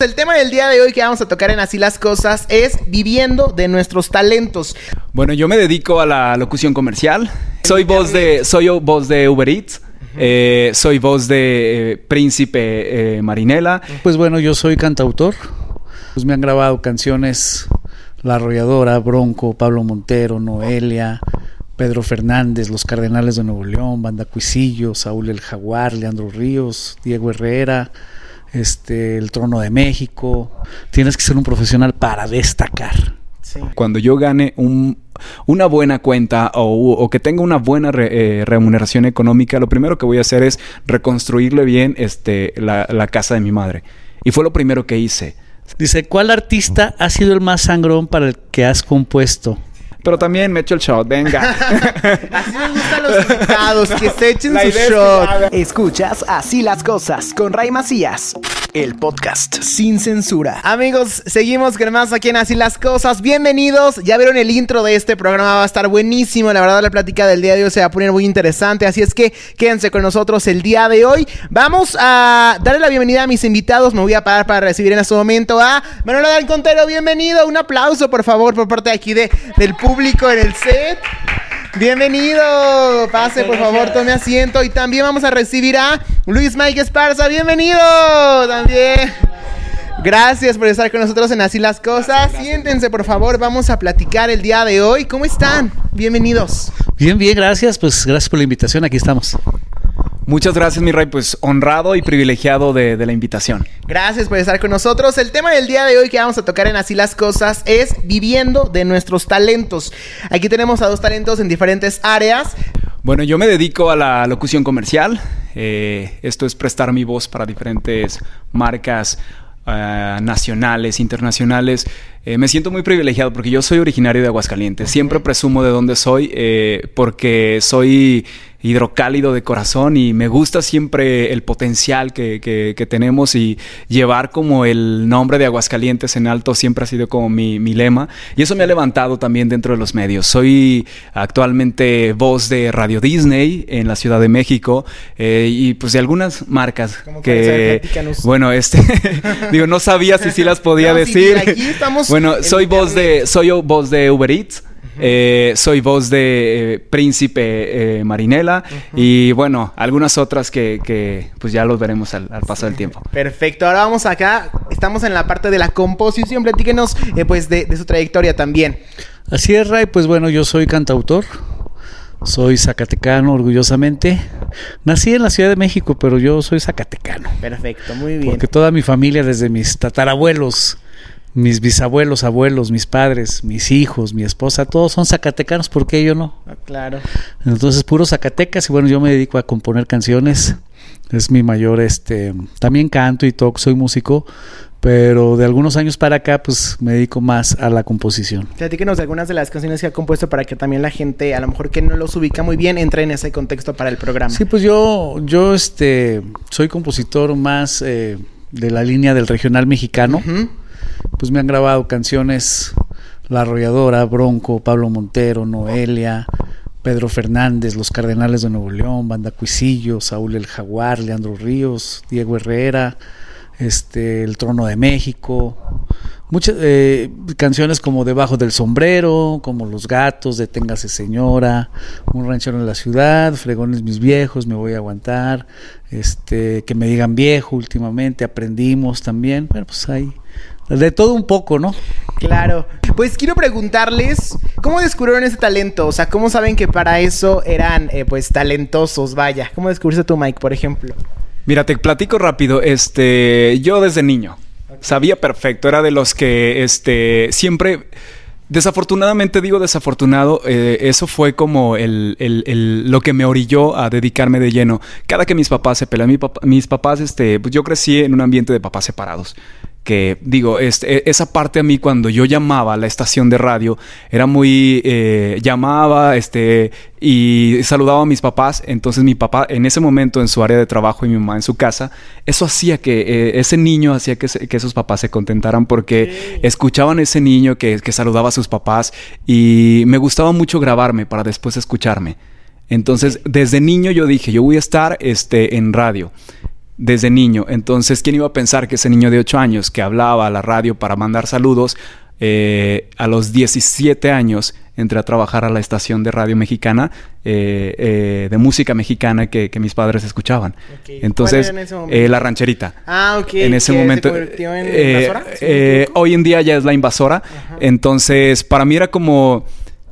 El tema del día de hoy que vamos a tocar en Así las Cosas es viviendo de nuestros talentos. Bueno, yo me dedico a la locución comercial. Soy voz de, soy voz de Uber Eats. Eh, soy voz de eh, Príncipe eh, Marinela. Pues bueno, yo soy cantautor. Pues me han grabado canciones La Arrolladora, Bronco, Pablo Montero, Noelia, Pedro Fernández, Los Cardenales de Nuevo León, Banda Cuisillo, Saúl el Jaguar, Leandro Ríos, Diego Herrera este, el trono de México. Tienes que ser un profesional para destacar. Cuando yo gane un, una buena cuenta o, que tenga una buena eh, remuneración económica, lo primero que voy a hacer es reconstruirle bien este, la, la casa de mi madre. Y fue lo primero que hice. Dice, ¿cuál artista ha sido el más sangrón para el que has compuesto? Pero también me echo el shot, venga. Así me gustan los invitados, que se echen su shot. Escuchas Así las cosas con Ray Macías. El podcast sin censura. Amigos, seguimos con más aquí en Así las cosas. Bienvenidos. Ya vieron el intro de este programa, va a estar buenísimo. La verdad, la plática del día de hoy se va a poner muy interesante. Así es que quédense con nosotros el día de hoy. Vamos a darle la bienvenida a mis invitados. Me voy a parar para recibir en este momento a Manuela Del Contero. Bienvenido. Un aplauso, por favor, por parte de aquí de, del público público en el set. Bienvenido. Pase, por favor, tome asiento. Y también vamos a recibir a Luis Mike Esparza. Bienvenido. También. Gracias por estar con nosotros en Así las Cosas. Siéntense, por favor. Vamos a platicar el día de hoy. ¿Cómo están? Bienvenidos. Bien, bien, gracias. Pues gracias por la invitación. Aquí estamos. Muchas gracias, mi rey. Pues honrado y privilegiado de, la invitación. Gracias por estar con nosotros. El tema del día de hoy que vamos a tocar en Así las Cosas es viviendo de nuestros talentos. Aquí tenemos a dos talentos en diferentes áreas. Bueno, yo me dedico a la locución comercial. Eh, esto es prestar mi voz para diferentes marcas eh, nacionales, internacionales. Eh, me siento muy privilegiado porque yo soy originario de Aguascalientes. Siempre presumo de dónde soy porque soy hidrocálido de corazón y me gusta siempre el potencial que, que, tenemos y llevar como el nombre de Aguascalientes en alto siempre ha sido como mi, mi, lema y eso me ha levantado también dentro de los medios. Soy actualmente voz de Radio Disney en la Ciudad de México eh, y pues de algunas marcas que, bueno, este, digo, no sabía si sí las podía decir. bueno, soy voz de, soy voz de Uber Eats. Eh, soy voz de eh, Príncipe eh, Marinela y bueno, algunas otras que, pues ya los veremos al, paso del tiempo. Perfecto, ahora vamos acá, estamos en la parte de la composición, platíquenos pues de, su trayectoria también. Así es, Ray, pues bueno, yo soy cantautor. Soy zacatecano, orgullosamente. Nací en la Ciudad de México, pero yo soy zacatecano. Perfecto, muy bien. Porque toda mi familia, desde mis tatarabuelos, mis bisabuelos, abuelos, mis padres, mis hijos, mi esposa, todos son zacatecanos, ¿por qué yo no? Ah, claro. Entonces, puro Zacatecas y bueno, yo me dedico a componer canciones. Es mi mayor este, también canto y toco, soy músico, pero de algunos años para acá pues me dedico más a la composición. Platíquenos de algunas de las canciones que ha compuesto para que también la gente, a lo mejor que no los ubica muy bien, entre en ese contexto para el programa. Sí, pues yo yo este soy compositor más eh, de la línea del regional mexicano pues me han grabado canciones La Arrolladora, Bronco, Pablo Montero, Noelia, Pedro Fernández, Los Cardenales de Nuevo León, Banda Cuisillo, Saúl el Jaguar, Leandro Ríos, Diego Herrera, este, El Trono de México, muchas eh, canciones como Debajo del Sombrero, como Los Gatos, Deténgase Señora, Un ranchero en la ciudad, Fregones mis viejos, Me voy a aguantar, este, que me digan viejo últimamente, aprendimos también, bueno pues ahí de todo un poco, ¿no? Claro. Pues quiero preguntarles, ¿cómo descubrieron ese talento? O sea, ¿cómo saben que para eso eran, eh, pues, talentosos? Vaya, ¿cómo descubriste tu Mike, por ejemplo? Mira, te platico rápido. Este, yo desde niño sabía perfecto. Era de los que, este, siempre... Desafortunadamente, digo desafortunado, eh, eso fue como el, el, lo que me orilló a dedicarme de lleno. Cada que mis papás se pelean, mis papás, este, pues yo crecí en un ambiente de papás separados que digo, este, esa parte a mí cuando yo llamaba a la estación de radio era muy, eh, llamaba este, y saludaba a mis papás, entonces mi papá en ese momento en su área de trabajo y mi mamá en su casa, eso hacía que eh, ese niño hacía que, que, esos papás se contentaran porque escuchaban a ese niño que, que saludaba a sus papás y me gustaba mucho grabarme para después escucharme. Entonces, desde niño yo dije, yo voy a estar este, en radio. Desde niño. Entonces, ¿quién iba a pensar que ese niño de 8 años que hablaba a la radio para mandar saludos, eh, a los 17 años entré a trabajar a la estación de radio mexicana, eh, eh, de música mexicana que, mis padres escuchaban. Entonces, la rancherita. Ah, ok. En ese momento. hoy en día ya es la invasora. Entonces, para mí era como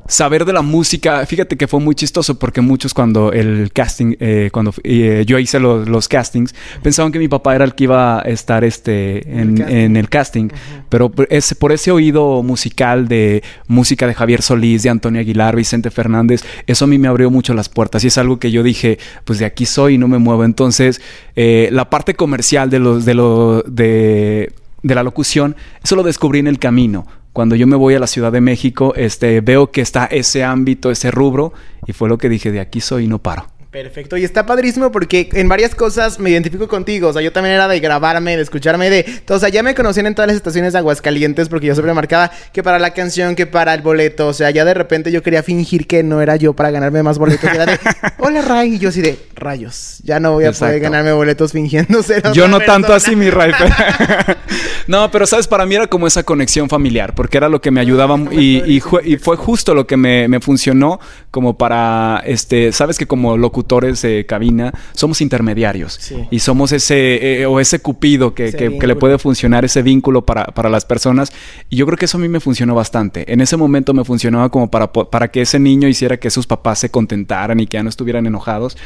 saber de la música, fíjate que fue muy chistoso porque muchos cuando el casting, eh, cuando eh, yo hice los, castings, pensaban que mi papá era el que iba a estar este, en, el casting, pero ese, por ese oído musical de música de Javier Solís, de Antonio Aguilar, Vicente Fernández, eso a mí me abrió mucho las puertas y es algo que yo dije, pues de aquí soy y no me muevo. Entonces, eh, la parte comercial de los, de lo, de de la locución, eso lo descubrí en el camino cuando yo me voy a la Ciudad de México, este, veo que está ese ámbito, ese rubro, y fue lo que dije, de aquí soy y no paro. Perfecto, y está padrísimo porque en varias cosas me identifico contigo. O sea, yo también era de grabarme, de escucharme, de. O sea, ya me conocían en todas las estaciones de Aguascalientes porque yo siempre marcaba que para la canción, que para el boleto. O sea, ya de repente yo quería fingir que no era yo para ganarme más boletos. era de, hola Ray. Y yo así de, rayos, ya no voy a poder ganarme boletos fingiéndose. Yo no tanto así, mi Ray. no, pero sabes, para mí era como esa conexión familiar porque era lo que me ayudaba y, y, fue justo lo que me, me funcionó como para, este, sabes que como locutor de cabina, somos intermediarios. Y somos ese, eh, o ese cupido que, le puede funcionar, ese vínculo para, para, las personas. Y yo creo que eso a mí me funcionó bastante. En ese momento me funcionaba como para, para que ese niño hiciera que sus papás se contentaran y que ya no estuvieran enojados.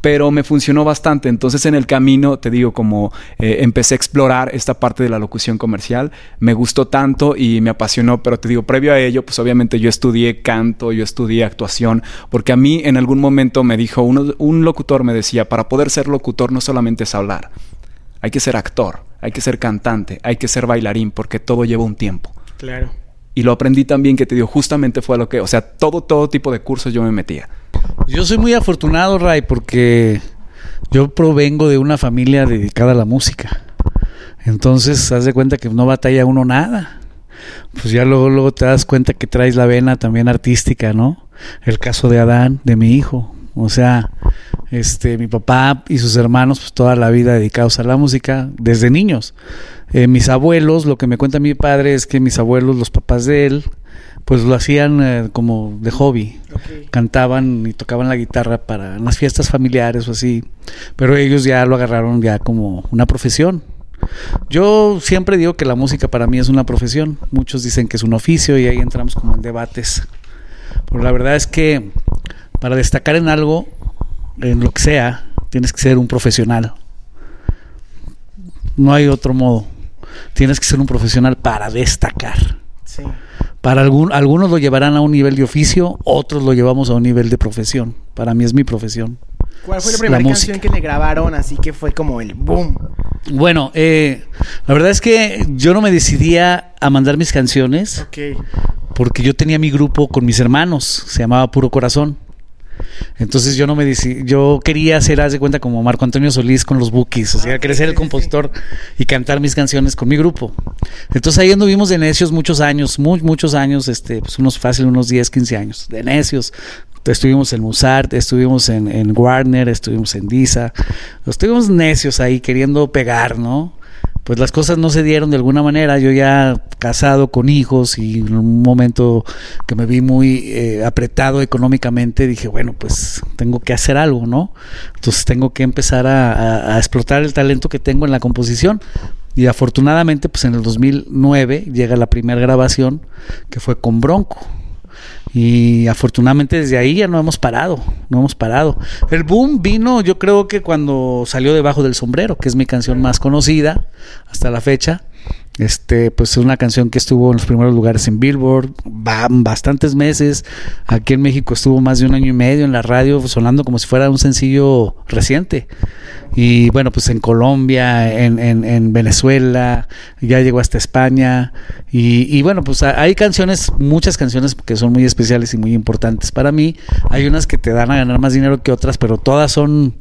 Pero me funcionó bastante. Entonces en el camino, te digo, como eh, empecé a explorar esta parte de la locución comercial, me gustó tanto y me apasionó. Pero te digo, previo a ello, pues obviamente yo estudié canto, yo estudié actuación, porque a mí en algún momento me dijo uno, un locutor me decía, para poder ser locutor no solamente es hablar, hay que ser actor, hay que ser cantante, hay que ser bailarín, porque todo lleva un tiempo. Claro. Y lo aprendí también que te digo, justamente fue lo que, o sea, todo, todo tipo de cursos yo me metía. Yo soy muy afortunado, Ray, porque yo provengo de una familia dedicada a la música. Entonces, haz de cuenta que no batalla uno nada. Pues ya luego, luego te das cuenta que traes la vena también artística, ¿no? El caso de Adán, de mi hijo. O sea, este, mi papá y sus hermanos, pues toda la vida dedicados a la música, desde niños. Eh, mis abuelos, lo que me cuenta mi padre es que mis abuelos, los papás de él, pues lo hacían eh, como de hobby. Cantaban y tocaban la guitarra para las fiestas familiares o así. Pero ellos ya lo agarraron ya como una profesión. Yo siempre digo que la música para mí es una profesión. Muchos dicen que es un oficio y ahí entramos como en debates. Pero la verdad es que para destacar en algo, en lo que sea, tienes que ser un profesional. No hay otro modo. Tienes que ser un profesional para destacar. Para algún, algunos lo llevarán a un nivel de oficio, otros lo llevamos a un nivel de profesión. Para mí es mi profesión. ¿Cuál fue la primera canción que le grabaron así que fue como el boom? Bueno, eh, la verdad es que yo no me decidía a mandar mis canciones porque yo tenía mi grupo con mis hermanos, se llamaba Puro Corazón. Entonces yo no me decidí, yo quería hacer, haz de cuenta, como Marco Antonio Solís con los Bookies, o sea, quería ser el compositor y cantar mis canciones con mi grupo. Entonces ahí anduvimos de necios muchos años, muy, muchos años, este, pues unos fácil, unos 10, 15 años, de necios. Estuvimos en Mozart, estuvimos en, en Warner, estuvimos en Disa, estuvimos necios ahí queriendo pegar, ¿no? Pues las cosas no se dieron de alguna manera. Yo ya casado con hijos y en un momento que me vi muy eh, apretado económicamente, dije, bueno, pues tengo que hacer algo, ¿no? Entonces tengo que empezar a, a explotar el talento que tengo en la composición. Y afortunadamente, pues en el 2009 llega la primera grabación que fue con Bronco. Y afortunadamente desde ahí ya no hemos parado, no hemos parado. El boom vino yo creo que cuando salió debajo del sombrero, que es mi canción más conocida hasta la fecha. Este, pues es una canción que estuvo en los primeros lugares en Billboard, bastantes meses. Aquí en México estuvo más de un año y medio en la radio, sonando como si fuera un sencillo reciente y bueno, pues en Colombia, en, en, Venezuela, ya llegó hasta España y, bueno, pues hay canciones, muchas canciones que son muy especiales y muy importantes para mí. Hay unas que te dan a ganar más dinero que otras, pero todas son,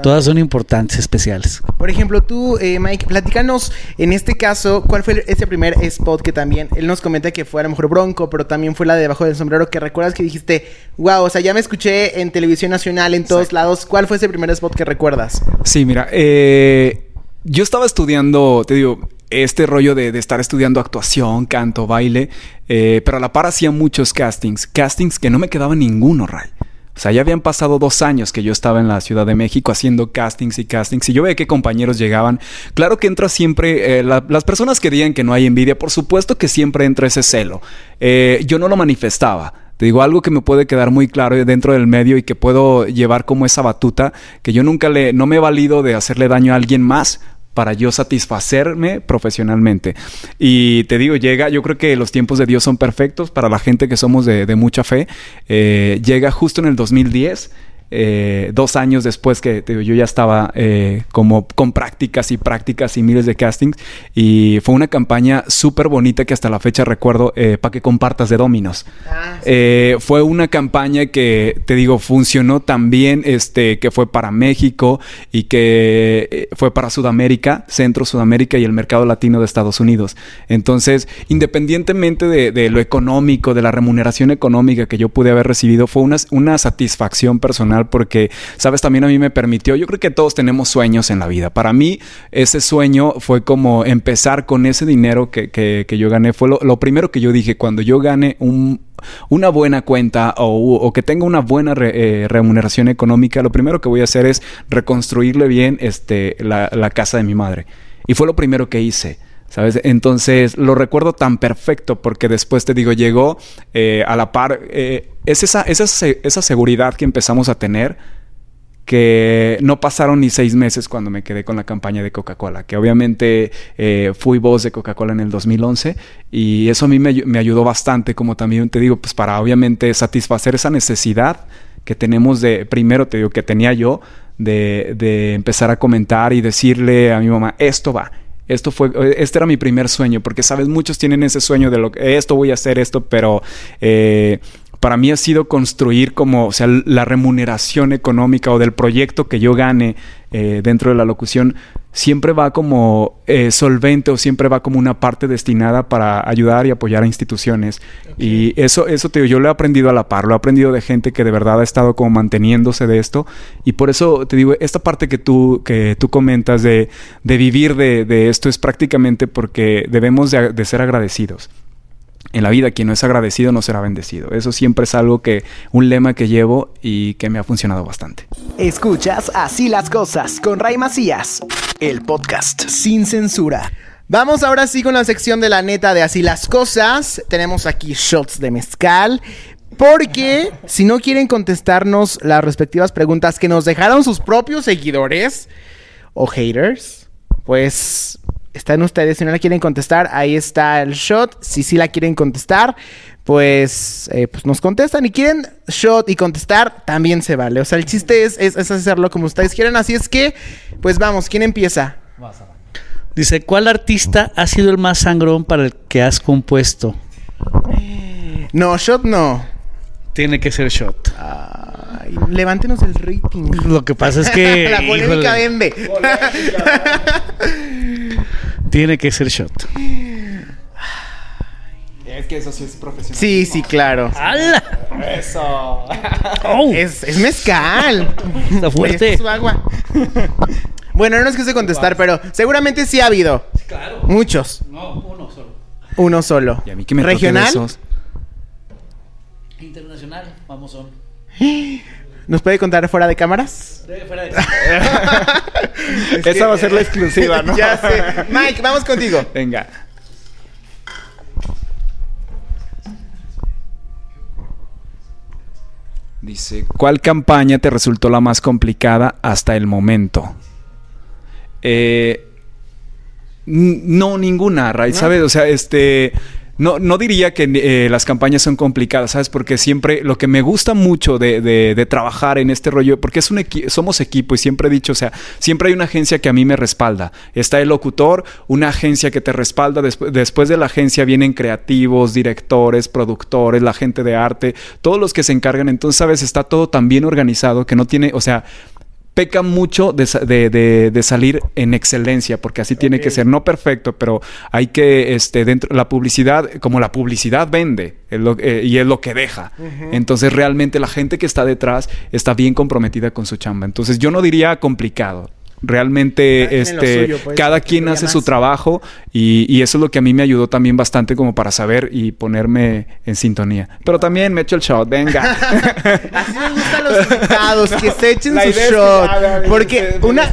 todas son importantes, especiales. Por ejemplo, tú, eh, Mike, platícanos en este caso, ¿cuál fue ese primer spot que también, él nos comenta que fue a lo mejor Bronco, pero también fue la de debajo del sombrero, que recuerdas que dijiste, wow, o sea, ya me escuché en televisión nacional, en todos lados, ¿cuál fue ese primer spot que recuerdas? Sí, mira, eh, yo estaba estudiando, te digo, este rollo de, estar estudiando actuación, canto, baile, eh, pero a la par hacía muchos castings, castings que no me quedaba ninguno, Ray. O sea, ya habían pasado dos años que yo estaba en la Ciudad de México haciendo castings y castings y yo veía que compañeros llegaban. Claro que entra siempre, eh, las personas que digan que no hay envidia, por supuesto que siempre entra ese celo. Eh, yo no lo manifestaba. Te digo algo que me puede quedar muy claro dentro del medio y que puedo llevar como esa batuta, que yo nunca le, no me he valido de hacerle daño a alguien más para yo satisfacerme profesionalmente. Y te digo, llega, yo creo que los tiempos de Dios son perfectos para la gente que somos de, mucha fe. Eh, llega justo en el 2010 eh, dos años después que yo ya estaba eh, como con prácticas y prácticas y miles de castings y fue una campaña súper bonita que hasta la fecha recuerdo eh, para que compartas de Dominos. Ah, fue una campaña que te digo funcionó también este que fue para México y que fue para Sudamérica, Centro Sudamérica y el mercado latino de Estados Unidos. Entonces, independientemente de, lo económico, de la remuneración económica que yo pude haber recibido, fue una, una satisfacción personal porque, sabes, también a mí me permitió, yo creo que todos tenemos sueños en la vida. Para mí, ese sueño fue como empezar con ese dinero que, yo gané. Fue lo, primero que yo dije, cuando yo gane una buena cuenta o, que tenga una buena eh, remuneración económica, lo primero que voy a hacer es reconstruirle bien este, la, casa de mi madre. Y fue lo primero que hice. ¿Sabes? Entonces lo recuerdo tan perfecto porque después te digo, llegó eh, a la par, eh, es esa, esa, esa seguridad que empezamos a tener que no pasaron ni seis meses cuando me quedé con la campaña de Coca-Cola, que obviamente eh, fui voz de Coca-Cola en el 2011 y eso a mí me, me, ayudó bastante, como también te digo, pues para obviamente satisfacer esa necesidad que tenemos de, primero te digo, que tenía yo, de, de empezar a comentar y decirle a mi mamá, esto va, esto fue, este era mi primer sueño, porque sabes, muchos tienen ese sueño de lo que esto voy a hacer esto, pero eh, para mí ha sido construir como, o sea, la remuneración económica o del proyecto que yo gane eh, dentro de la locución siempre va como eh, solvente o siempre va como una parte destinada para ayudar y apoyar a instituciones. Y eso, eso te digo, yo lo he aprendido a la par, lo he aprendido de gente que de verdad ha estado como manteniéndose de esto. Y por eso te digo, esta parte que tú, que tú comentas de, de vivir de, de, esto es prácticamente porque debemos de ser agradecidos en la vida quien no es agradecido no será bendecido. Eso siempre es algo que, un lema que llevo y que me ha funcionado bastante. Escuchas Así las cosas con Ray Macías, el podcast sin censura. Vamos ahora sí con la sección de la neta de Así las cosas. Tenemos aquí shots de mezcal. Porque si no quieren contestarnos las respectivas preguntas que nos dejaron sus propios seguidores o haters, pues están ustedes. Si no la quieren contestar, ahí está el shot. Si sí la quieren contestar, pues, eh, pues nos contestan. Y quieren shot y contestar, también se vale. O sea, el chiste es, es, hacerlo como ustedes quieran. Así es que, pues vamos, ¿quién empieza? Dice, ¿cuál artista ha sido el más sangrón para el que has compuesto? No, shot no. Tiene que ser shot. Ay, levántenos el rating. Lo que pasa es que. La polémica vende. Tiene que ser shot. Es que eso sí es profesional. Sí, sí, claro. ¡Hala! Eso. Oh. Es, es, mezcal. Está fuerte. Es su agua. bueno, no es que se contestar, pero seguramente sí ha habido. Claro. Muchos. No, uno solo. Uno solo. ¿Y a mí qué me ¿Regional? Internacional, vamos son. ¿Nos puede contar fuera de cámaras? Sí, fuera de cámaras. Esa va a ser la exclusiva, ¿no? ya sé. Mike, vamos contigo. Venga. Dice, ¿cuál campaña te resultó la más complicada hasta el momento? Eh, no, ninguna, Ray, ¿sabes? O sea, este... No, no diría que eh, las campañas son complicadas, ¿sabes? Porque siempre lo que me gusta mucho de, de, trabajar en este rollo, porque es un somos equipo y siempre he dicho, o sea, siempre hay una agencia que a mí me respalda. Está el locutor, una agencia que te respalda. después de la agencia vienen creativos, directores, productores, la gente de arte, todos los que se encargan. Entonces, ¿sabes? Está todo tan bien organizado que no tiene, o sea, peca mucho de, salir en excelencia, porque así tiene que ser, no perfecto, pero hay que, este, dentro, la publicidad, como la publicidad vende eh, y es lo que deja. Entonces realmente la gente que está detrás está bien comprometida con su chamba. Entonces yo no diría complicado. Realmente, este, pues, cada quien hace su trabajo y, eso es lo que a mí me ayudó también bastante como para saber y ponerme en sintonía. Pero también me echo el shot, venga. Así me gustan los invitados, que se echen su shot. porque una,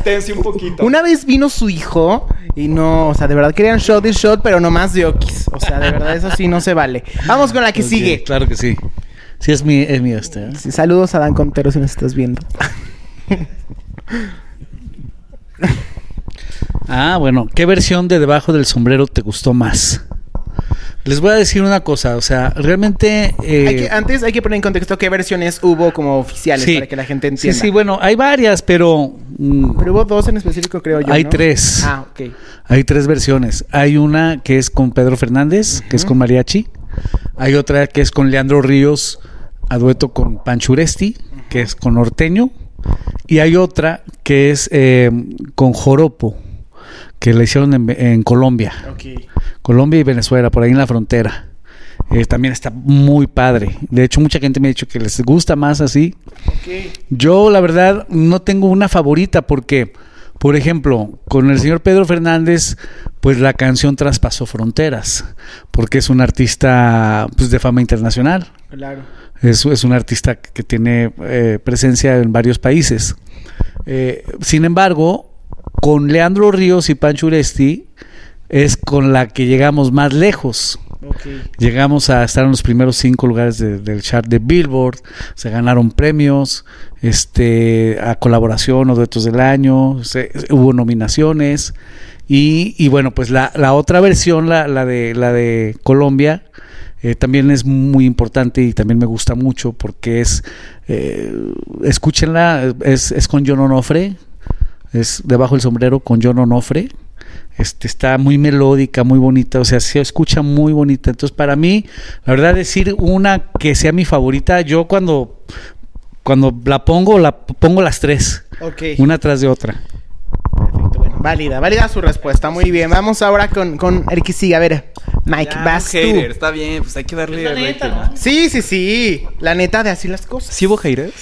una vez vino su hijo y no, o sea, de verdad querían shot y shot, pero no más de okis. O sea, de verdad eso sí no se vale. Vamos con la que sigue. Claro que sí. Sí, es mi, es mío este. ¿eh? saludos a Dan Contero si nos estás viendo. ah, bueno, ¿qué versión de Debajo del Sombrero te gustó más? Les voy a decir una cosa, o sea, realmente... Eh, antes hay que poner en contexto qué versiones hubo como oficiales para que la gente entienda. Sí, sí, bueno, hay varias, pero... Mm, pero hubo dos en específico, creo yo. Hay tres. Ah, ok. Hay tres versiones. Hay una que es con Pedro Fernández, que es con mariachi. Hay otra que es con Leandro Ríos, a dueto con Panchuresti, que es con norteño. Y hay otra que es eh, con Joropo, que la hicieron en, Colombia. Colombia y Venezuela, por ahí en la frontera. Eh, también está muy padre. De hecho, mucha gente me ha dicho que les gusta más así. Yo, la verdad, no tengo una favorita porque, por ejemplo, con el señor Pedro Fernández, pues la canción traspasó fronteras, porque es un artista pues, de fama internacional. Claro. Es, es un artista que tiene eh, presencia en varios países. Eh, sin embargo, con Leandro Ríos y Pancho Uresti es con la que llegamos más lejos. Llegamos a estar en los primeros cinco lugares del chart de Billboard, se ganaron premios, este, a colaboración o duetos del año, hubo nominaciones y, y, bueno, pues la, otra versión, la, la, de, la de Colombia, eh, también es muy importante y también me gusta mucho porque es, eh, escúchenla, es, es con John Onofre, es debajo del sombrero con John Onofre. Este, está muy melódica, muy bonita, o sea, se escucha muy bonita. Entonces, para mí, la verdad, decir una que sea mi favorita, yo cuando, cuando la pongo, la pongo las tres, una tras de otra. Válida, válida su respuesta. Muy bien. Vamos ahora con, con el que sigue. A ver, Mike, vas tú. Está bien, pues hay que darle neta, Sí, sí, sí. La neta de así las cosas. ¿Sí hubo haters?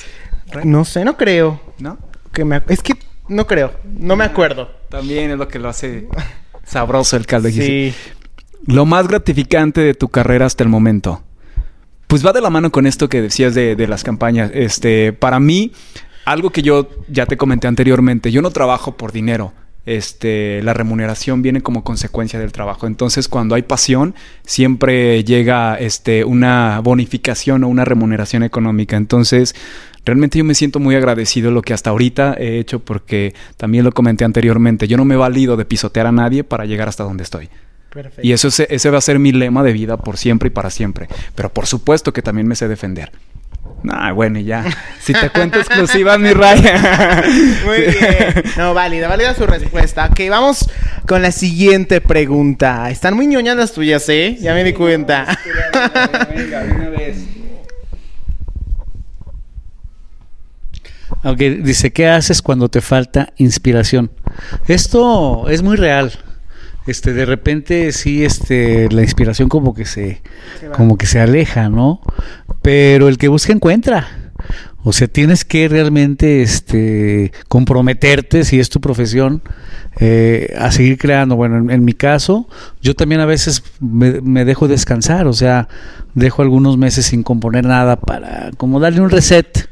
No sé, no creo. ¿No? Que me... Es que no creo. No me acuerdo. También es lo que lo hace sabroso el caldo. Sí. Lo más gratificante de tu carrera hasta el momento. Pues va de la mano con esto que decías de, de las campañas. Este, para mí, algo que yo ya te comenté anteriormente, yo no trabajo por dinero este, la remuneración viene como consecuencia del trabajo. Entonces, cuando hay pasión, siempre llega este, una bonificación o una remuneración económica. Entonces, realmente yo me siento muy agradecido lo que hasta ahorita he hecho porque también lo comenté anteriormente. Yo no me valido de pisotear a nadie para llegar hasta donde estoy. Y eso ese va a ser mi lema de vida por siempre y para siempre. Pero por supuesto que también me sé defender. Ah, bueno, y ya. Si te cuento exclusiva, mi raya. Muy bien. No, válida, válida su respuesta. Ok, vamos con la siguiente pregunta. Están muy ñoñas las tuyas, ¿eh? Ya me di cuenta. Venga, una vez. Ok, dice, ¿qué haces cuando te falta inspiración? Esto es muy real. Este de repente sí este la inspiración como que se como que se aleja no pero el que busca encuentra. O sea tienes que realmente este comprometerte si es tu profesión eh, a seguir creando. Bueno en, mi caso yo también a veces me, me, dejo descansar. O sea dejo algunos meses sin componer nada para como darle un reset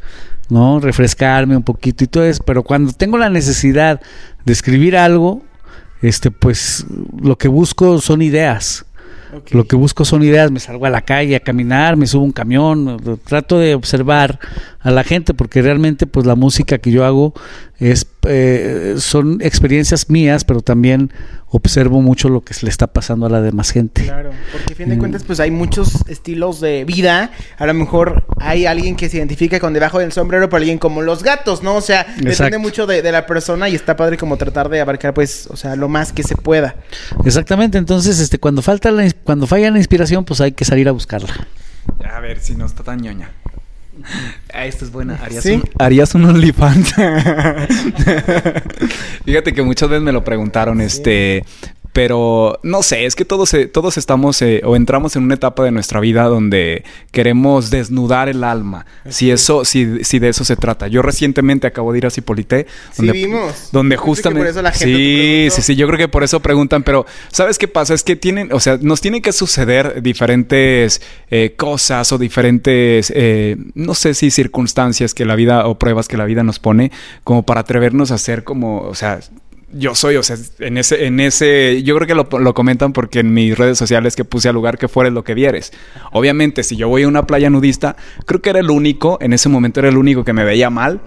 no refrescarme un poquito y todo eso pero cuando tengo la necesidad de escribir algo este, pues lo que busco son ideas. Lo que busco son ideas, me salgo a la calle a caminar, me subo un camión, trato de observar a la gente porque realmente pues la música que yo hago es eh, son experiencias mías, pero también observo mucho lo que se le está pasando a la demás gente. Claro, porque a fin de mm. cuentas pues hay muchos estilos de vida, a lo mejor hay alguien que se identifica con debajo del sombrero, pero alguien como los gatos, ¿no? O sea, depende mucho de, de, la persona y está padre como tratar de abarcar pues, o sea, lo más que se pueda. Exactamente, entonces este cuando falta la, cuando falla la inspiración pues hay que salir a buscarla. A ver si no está tan ñoña. Ah, esto es buena. ¿Harías, un, ¿harías un OnlyFans? Fíjate que muchas veces me lo preguntaron, este... Pero no sé, es que todos, eh, todos estamos eh, o entramos en una etapa de nuestra vida donde queremos desnudar el alma. Si eso, si, si de eso se trata. Yo recientemente acabo de ir a Cipolité. Donde, sí, vimos. Donde justamente. sí, sí, sí. Yo creo que por eso preguntan. Pero, ¿sabes qué pasa? Es que tienen, o sea, nos tienen que suceder diferentes eh, cosas o diferentes, no sé si circunstancias que la vida o pruebas que la vida nos pone como para atrevernos a hacer como, o sea, yo soy, o sea, en ese, en ese, yo creo que lo, lo, comentan porque en mis redes sociales que puse al lugar que fueres lo que vieres. Obviamente, si yo voy a una playa nudista, creo que era el único, en ese momento era el único que me veía mal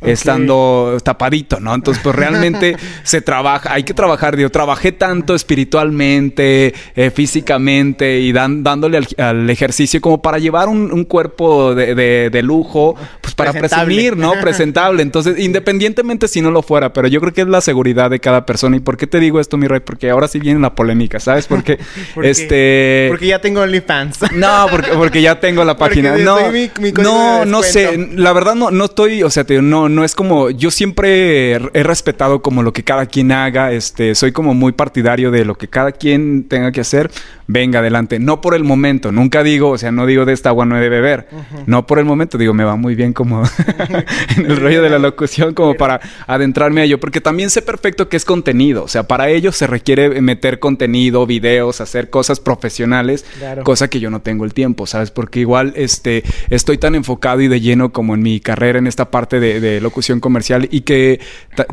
estando tapadito, ¿no? Entonces, pues realmente se trabaja, hay que trabajar, yo trabajé tanto espiritualmente, eh, físicamente y dándole al, ejercicio como para llevar un, cuerpo de, lujo, pues para presumir, ¿no? Presentable. Entonces, independientemente si no lo fuera, pero yo creo que es la seguridad de cada persona. ¿Y por qué te digo esto, mi rey? Porque ahora sí viene la polémica, ¿sabes? Porque, este... Porque ya tengo OnlyFans. No, porque, porque ya tengo la página. no, no, no sé. La verdad no, no estoy, o sea, te, no, no, es como. Yo siempre he respetado como lo que cada quien haga. Este, soy como muy partidario de lo que cada quien tenga que hacer. Venga, adelante. No por el momento. Nunca digo, o sea, no digo de esta agua no he de beber. No por el momento. Digo, me va muy bien como en el rollo de la locución, como para adentrarme a ello. Porque también sé perfecto que es contenido. O sea, para ello se requiere meter contenido, videos, hacer cosas profesionales. Cosa que yo no tengo el tiempo, ¿sabes? Porque igual este, estoy tan enfocado y de lleno como en mi carrera en esta parte de locución comercial y que,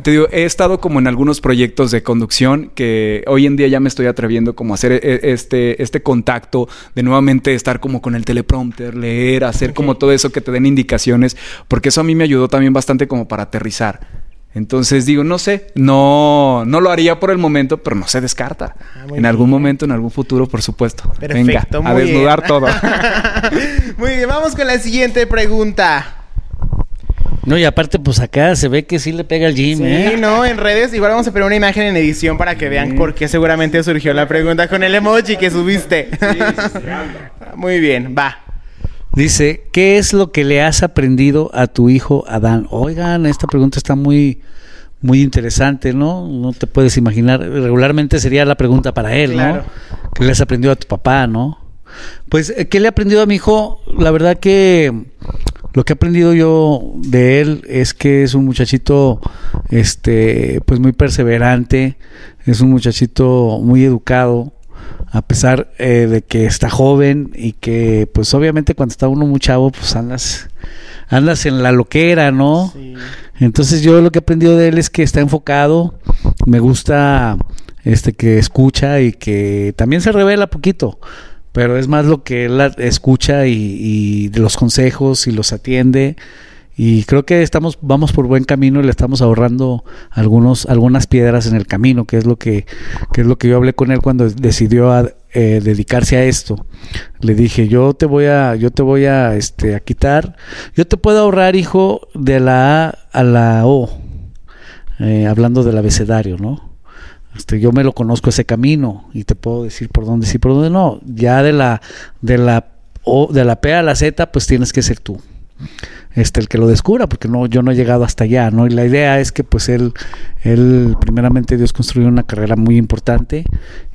te digo, he estado como en algunos proyectos de conducción que hoy en día ya me estoy atreviendo como a hacer e, e, este, este contacto de nuevamente estar como con el teleprompter, leer, hacer como todo eso que te den indicaciones, porque eso a mí me ayudó también bastante como para aterrizar. Entonces digo, no sé, no, no lo haría por el momento, pero no se descarta. Ah, en algún momento, en algún futuro, por supuesto. Venga, a desnudar todo. muy bien, vamos con la siguiente pregunta. No, y aparte, pues acá se ve que sí le pega el gym, sí, ¿eh? no, en redes. Igual vamos a poner una imagen en edición para que vean por qué seguramente surgió la pregunta con el emoji que subiste. Muy bien, va. Dice, ¿qué es lo que le has aprendido a tu hijo Adán? Oigan, esta pregunta está muy, muy interesante, ¿no? No te puedes imaginar. Regularmente sería la pregunta para él, ¿no? ¿Qué le has aprendido a tu papá, no? Pues, ¿qué le he aprendido a mi hijo? La verdad que lo que he aprendido yo de él es que es un muchachito, este, pues muy perseverante, es un muchachito muy educado, a pesar eh, de que está joven y que, pues obviamente cuando está uno muy chavo, pues andas, andas en la loquera, ¿no? Entonces yo lo que he aprendido de él es que está enfocado, me gusta, este, que escucha y que también se revela poquito pero es más lo que él escucha y, los consejos y los atiende. Y creo que estamos vamos por buen camino y le estamos ahorrando algunos algunas piedras en el camino que es lo que, que es lo que yo hablé con él cuando decidió eh, dedicarse a esto. Le dije yo te voy a yo te voy a este a quitar. Yo te puedo ahorrar hijo de la A a la O eh, hablando del abecedario no este, yo me lo conozco ese camino y te puedo decir por dónde sí, por dónde no. Ya de la, de la, o, de la P a la Z, pues tienes que ser tú. Este, el que lo descubra, porque no, yo no he llegado hasta allá, ¿no? Y la idea es que pues él, él primeramente Dios construyó una carrera muy importante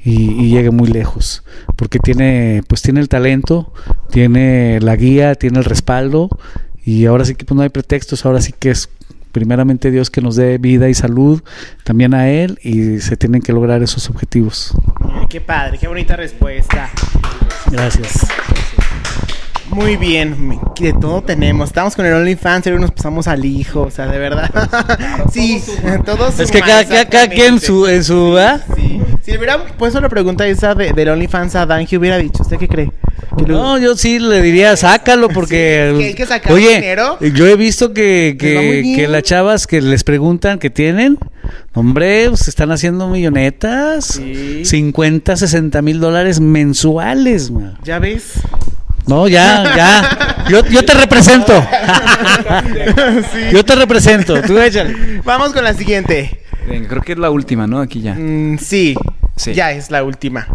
y, y, llegue muy lejos, porque tiene, pues tiene el talento, tiene la guía, tiene el respaldo, y ahora sí que pues no hay pretextos, ahora sí que es primeramente Dios que nos dé vida y salud, también a Él, y se tienen que lograr esos objetivos. qué padre, qué bonita respuesta. Gracias. Muy bien, de todo tenemos. Estamos con el OnlyFans, y nos pasamos al hijo, o sea, de verdad. sí, todos. Es que cada, cada, quien su, en su. Sí. Si hubiera puesto la pregunta esa de, del OnlyFans a Dan, ¿qué hubiera dicho? ¿Usted qué cree? No, yo sí le diría, sácalo porque... hay que sacar oye, dinero. yo he visto que, que, las chavas que les preguntan que tienen, hombre, pues están haciendo millonetas, 50, 60 mil dólares mensuales. ¿Ya ves? No, ya, ya. Yo, yo te represento. Yo te represento. Tú échale. Vamos con la siguiente. creo que es la última, ¿no? Aquí ya. Mm, sí, sí, ya es la última.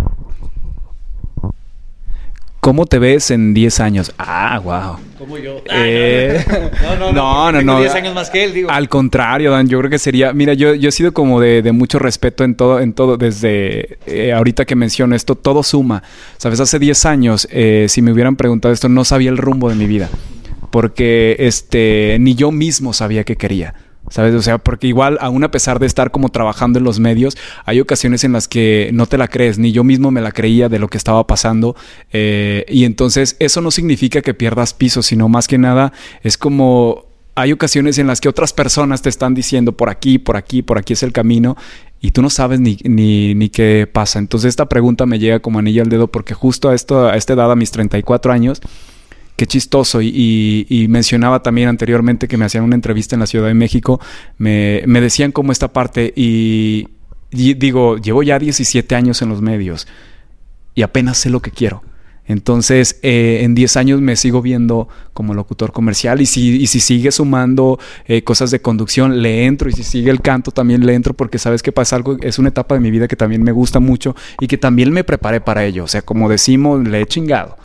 ¿Cómo te ves en 10 años? Ah, wow. Como yo. Eh, no, no, no, no, no. 10 años más que él, digo. Al contrario, Dan, yo creo que sería, mira, yo, yo he sido como de, de mucho respeto en todo, en todo, desde eh, ahorita que menciono esto, todo suma. Sabes, hace 10 años, eh, si me hubieran preguntado esto, no sabía el rumbo de mi vida, porque este, ni yo mismo sabía qué quería. ¿Sabes? O sea, porque igual, aún a pesar de estar como trabajando en los medios, hay ocasiones en las que no te la crees, ni yo mismo me la creía de lo que estaba pasando. eh, y entonces eso no significa que pierdas piso, sino más que nada es como hay ocasiones en las que otras personas te están diciendo por aquí, por aquí, por aquí es el camino. Y tú no sabes ni, ni, ni qué pasa. Entonces esta pregunta me llega como anillo al dedo porque justo a, esto, a esta edad, a mis 34 años, qué chistoso. Y, y, mencionaba también anteriormente que me hacían una entrevista en la Ciudad de México. Me, decían como esta parte y, y, digo, llevo ya 17 años en los medios y apenas sé lo que quiero. Entonces, eh, en 10 años me sigo viendo como locutor comercial y si, y si sigue sumando eh, cosas de conducción, le entro y si sigue el canto, también le entro porque sabes que pasa algo, es una etapa de mi vida que también me gusta mucho y que también me preparé para ello. O sea, como decimos, le he chingado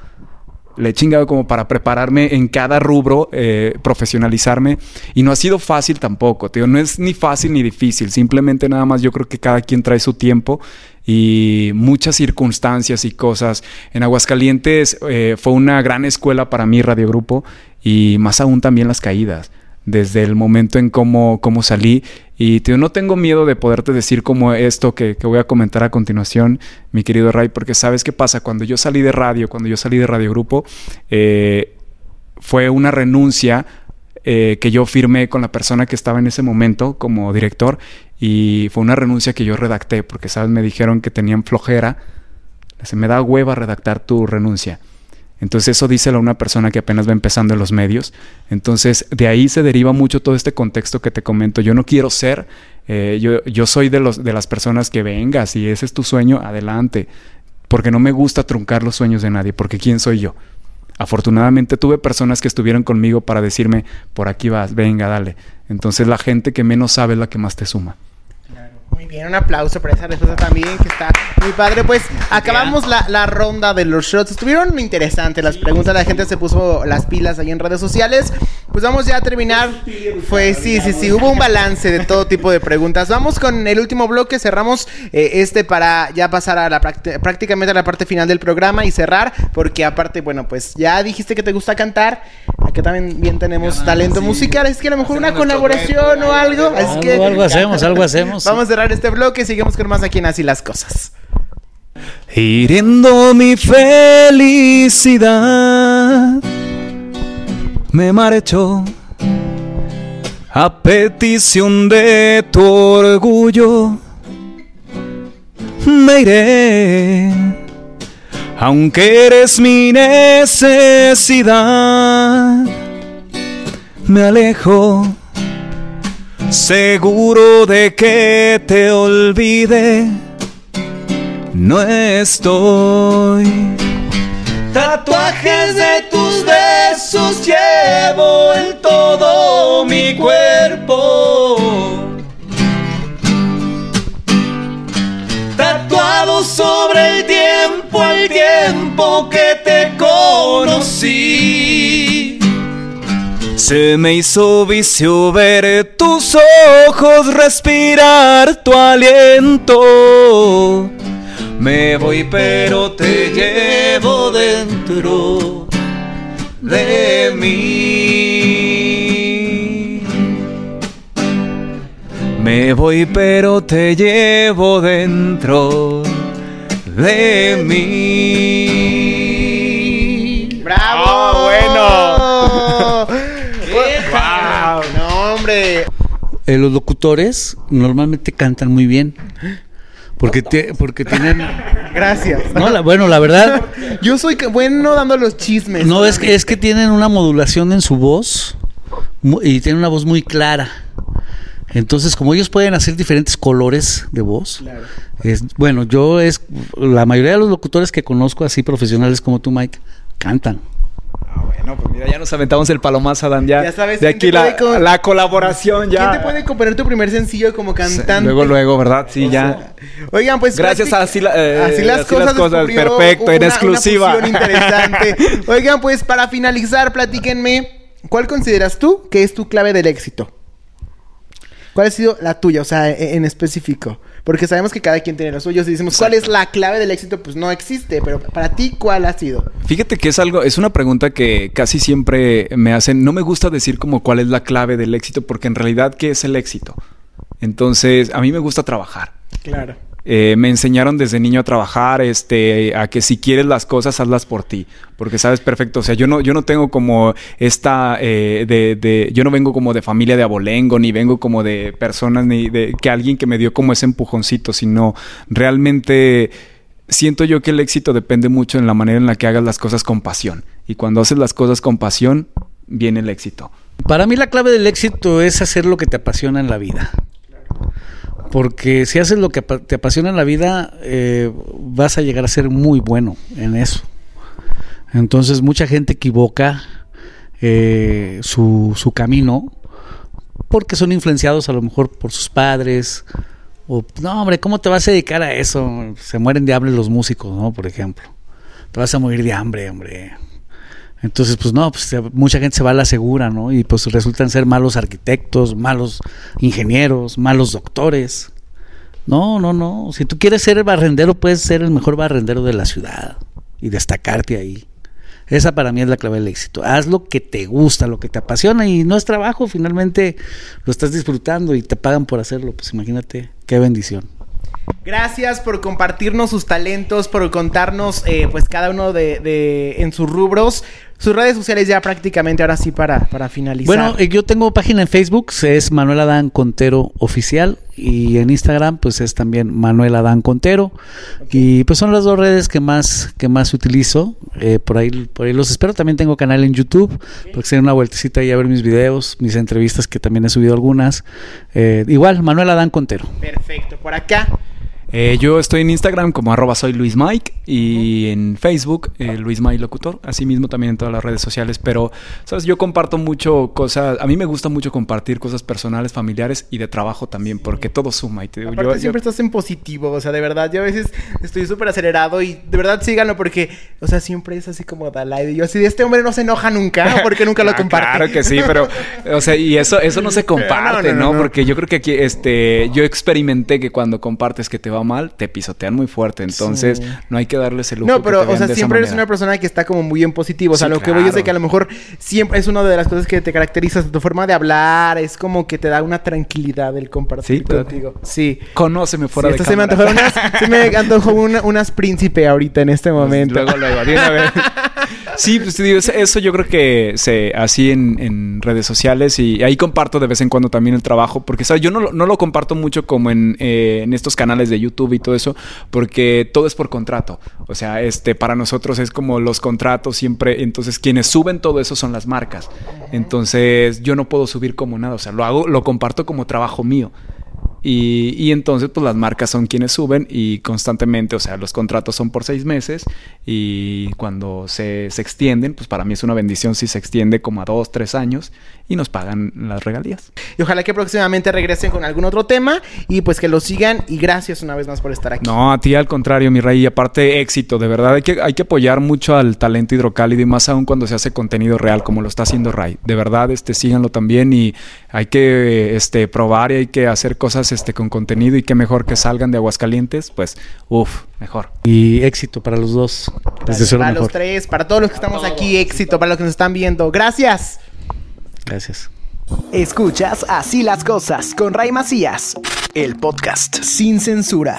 le he chingado como para prepararme en cada rubro, eh, profesionalizarme. Y no ha sido fácil tampoco, tío. No es ni fácil ni difícil. Simplemente nada más yo creo que cada quien trae su tiempo y muchas circunstancias y cosas. En Aguascalientes eh, fue una gran escuela para mí, Radio Grupo, y más aún también las caídas. Desde el momento en cómo, cómo salí. Y tío, no tengo miedo de poderte decir como esto que, que, voy a comentar a continuación, mi querido Ray, porque sabes qué pasa. Cuando yo salí de radio, cuando yo salí de Radio Grupo, eh, fue una renuncia eh, que yo firmé con la persona que estaba en ese momento como director y fue una renuncia que yo redacté porque, ¿sabes? Me dijeron que tenían flojera. Se me da hueva redactar tu renuncia. Entonces eso díselo a una persona que apenas va empezando en los medios. Entonces de ahí se deriva mucho todo este contexto que te comento. Yo no quiero ser, eh, yo, yo soy de, los, de las personas que vengas si ese es tu sueño, adelante. Porque no me gusta truncar los sueños de nadie, porque ¿quién soy yo? Afortunadamente tuve personas que estuvieron conmigo para decirme, por aquí vas, venga, dale. Entonces la gente que menos sabe es la que más te suma. Muy bien, un aplauso para esa respuesta también, que está muy padre. Pues acabamos la, la, ronda de los shots. Estuvieron interesantes las preguntas, la gente se puso las pilas ahí en redes sociales. Pues vamos ya a terminar. Pues sí, sí, sí, hubo un balance de todo tipo de preguntas. Vamos con el último bloque, cerramos eh, este para ya pasar a la prácticamente a la parte final del programa y cerrar, porque aparte, bueno, pues ya dijiste que te gusta cantar. Aquí también bien tenemos talento sí. musical, es que a lo mejor una colaboración o algo. Es algo, que algo hacemos, algo hacemos. Vamos a cerrar este bloque y seguimos con más aquí en Así las Cosas. Hiriendo mi felicidad, me marchó a petición de tu orgullo. Me iré, aunque eres mi necesidad. Me alejo seguro de que te olvide. No estoy. Tatuajes de tus besos llevo en todo mi cuerpo. Tatuado sobre el tiempo, el tiempo que te conocí. Se me hizo vicio ver tus ojos, respirar tu aliento. Me voy pero te llevo dentro de mí. Me voy pero te llevo dentro de mí. Eh, los locutores normalmente cantan muy bien. Porque, te, porque tienen. Gracias. No, la, bueno, la verdad. Yo soy bueno dando los chismes. No, es que, es que tienen una modulación en su voz y tienen una voz muy clara. Entonces, como ellos pueden hacer diferentes colores de voz, claro. es, bueno, yo es. La mayoría de los locutores que conozco, así profesionales como tú, Mike, cantan. Bueno, pues mira, ya nos aventamos el palomazo, Dan. Ya, Ya sabes, de ¿quién aquí la, la colaboración ya. ¿Quién te puede componer tu primer sencillo como cantante? Luego, luego, ¿verdad? Sí, O ya. sea, oigan, pues Gracias a Así la- eh, así las Así las cosas, perfecto, en una- exclusiva. Una fusión interesante. oigan, pues para finalizar, platíquenme, ¿cuál consideras tú que es tu clave del éxito? ¿Cuál ha sido la tuya, o sea, e- en específico? Porque sabemos que cada quien tiene los suyos y decimos, ¿cuál es la clave del éxito? Pues no existe, pero para ti, ¿cuál ha sido? Fíjate que es algo, es una pregunta que casi siempre me hacen. No me gusta decir como cuál es la clave del éxito, porque en realidad, ¿qué es el éxito? Entonces, a mí me gusta trabajar. Claro. Eh, me enseñaron desde niño a trabajar, este, a que si quieres las cosas, hazlas por ti, porque sabes perfecto. O sea, yo no, yo no tengo como esta, eh, de, de, yo no vengo como de familia de abolengo, ni vengo como de personas, ni de que alguien que me dio como ese empujoncito, sino realmente siento yo que el éxito depende mucho en la manera en la que hagas las cosas con pasión. Y cuando haces las cosas con pasión, viene el éxito. Para mí la clave del éxito es hacer lo que te apasiona en la vida. Porque si haces lo que te apasiona en la vida, eh, vas a llegar a ser muy bueno en eso. Entonces mucha gente equivoca eh, su, su camino porque son influenciados a lo mejor por sus padres. O, no, hombre, ¿cómo te vas a dedicar a eso? Se mueren de hambre los músicos, ¿no? Por ejemplo. Te vas a morir de hambre, hombre. Entonces, pues no, pues mucha gente se va a la segura, ¿no? Y pues resultan ser malos arquitectos, malos ingenieros, malos doctores. No, no, no. Si tú quieres ser barrendero, puedes ser el mejor barrendero de la ciudad y destacarte ahí. Esa para mí es la clave del éxito. Haz lo que te gusta, lo que te apasiona y no es trabajo, finalmente lo estás disfrutando y te pagan por hacerlo. Pues imagínate, qué bendición. Gracias por compartirnos sus talentos, por contarnos, eh, pues, cada uno de, de- en sus rubros. Sus redes sociales ya prácticamente ahora sí para, para finalizar. Bueno, eh, yo tengo página en Facebook, es Manuel Adán Contero Oficial y en Instagram pues es también Manuel Adán Contero y pues son las dos redes que más que más utilizo, eh, por ahí por ahí los espero, también tengo canal en YouTube, porque se den una vueltecita ahí a ver mis videos, mis entrevistas que también he subido algunas, Eh, igual Manuel Adán Contero. Perfecto, por acá. Eh, yo estoy en Instagram como arroba soy Luis Mike y en Facebook eh, Luis Mike Locutor, así mismo también en todas las redes sociales, pero sabes, yo comparto mucho cosas, a mí me gusta mucho compartir cosas personales, familiares y de trabajo también, porque todo suma y te digo, Aparte yo, yo- siempre estás en positivo, o sea, de verdad, yo a veces estoy súper acelerado y de verdad síganlo porque, o sea, siempre es así como Dalai. Y yo así, de este hombre no se enoja nunca, porque nunca lo Ah, comparte. Claro que sí, pero, o sea, y eso, eso no se comparte, No, ¿no? no, no, no. Porque yo creo que aquí, este, yo experimenté que cuando compartes que te va mal, te pisotean muy fuerte. Entonces, Sí. no hay que darles el lujo. No, que pero, te o sea, siempre eres manera. una persona que está como muy en positivo. O sea, Sí, lo que voy es de que a lo mejor siempre es una de las cosas que te caracteriza, tu forma de hablar, es como que te da una tranquilidad el compartir Sí, contigo. Sí. Conóceme fuera de se me unas, se me antojó una- unas príncipe ahorita en este momento. Luego, luego, vez. Sí, pues digo, eso- yo creo que se así en, en redes sociales y ahí comparto de vez en cuando también el trabajo, porque ¿sabes? yo no, lo- no lo comparto mucho como en, eh, en estos canales de YouTube y todo eso, porque todo es por contrato. O sea, este para nosotros es como los contratos siempre, entonces quienes suben todo eso son las marcas. Entonces yo no puedo subir como nada, o sea, lo hago, lo comparto como trabajo mío. Y, y entonces, pues las marcas son quienes suben y constantemente, o sea, los contratos son por seis meses y cuando se, se extienden, pues para mí es una bendición si se extiende como a dos, tres años y nos pagan las regalías. Y ojalá que próximamente regresen con algún otro tema y pues que lo sigan. Y gracias una vez más por estar aquí. No, a ti al contrario, mi rey, y aparte éxito, de verdad hay que, hay que apoyar mucho al talento hidrocálido y más aún cuando se hace contenido real como lo está haciendo Ray. De verdad, este, síganlo también y hay que este, probar y hay que hacer cosas este, con contenido y que mejor que salgan de Aguascalientes, pues, uff, mejor. Y éxito para los dos. Les deseo lo para los tres, para todos los que estamos aquí, éxito, para los que nos están viendo. Gracias. Gracias. Escuchas Así las cosas con Ray Macías, el podcast sin censura.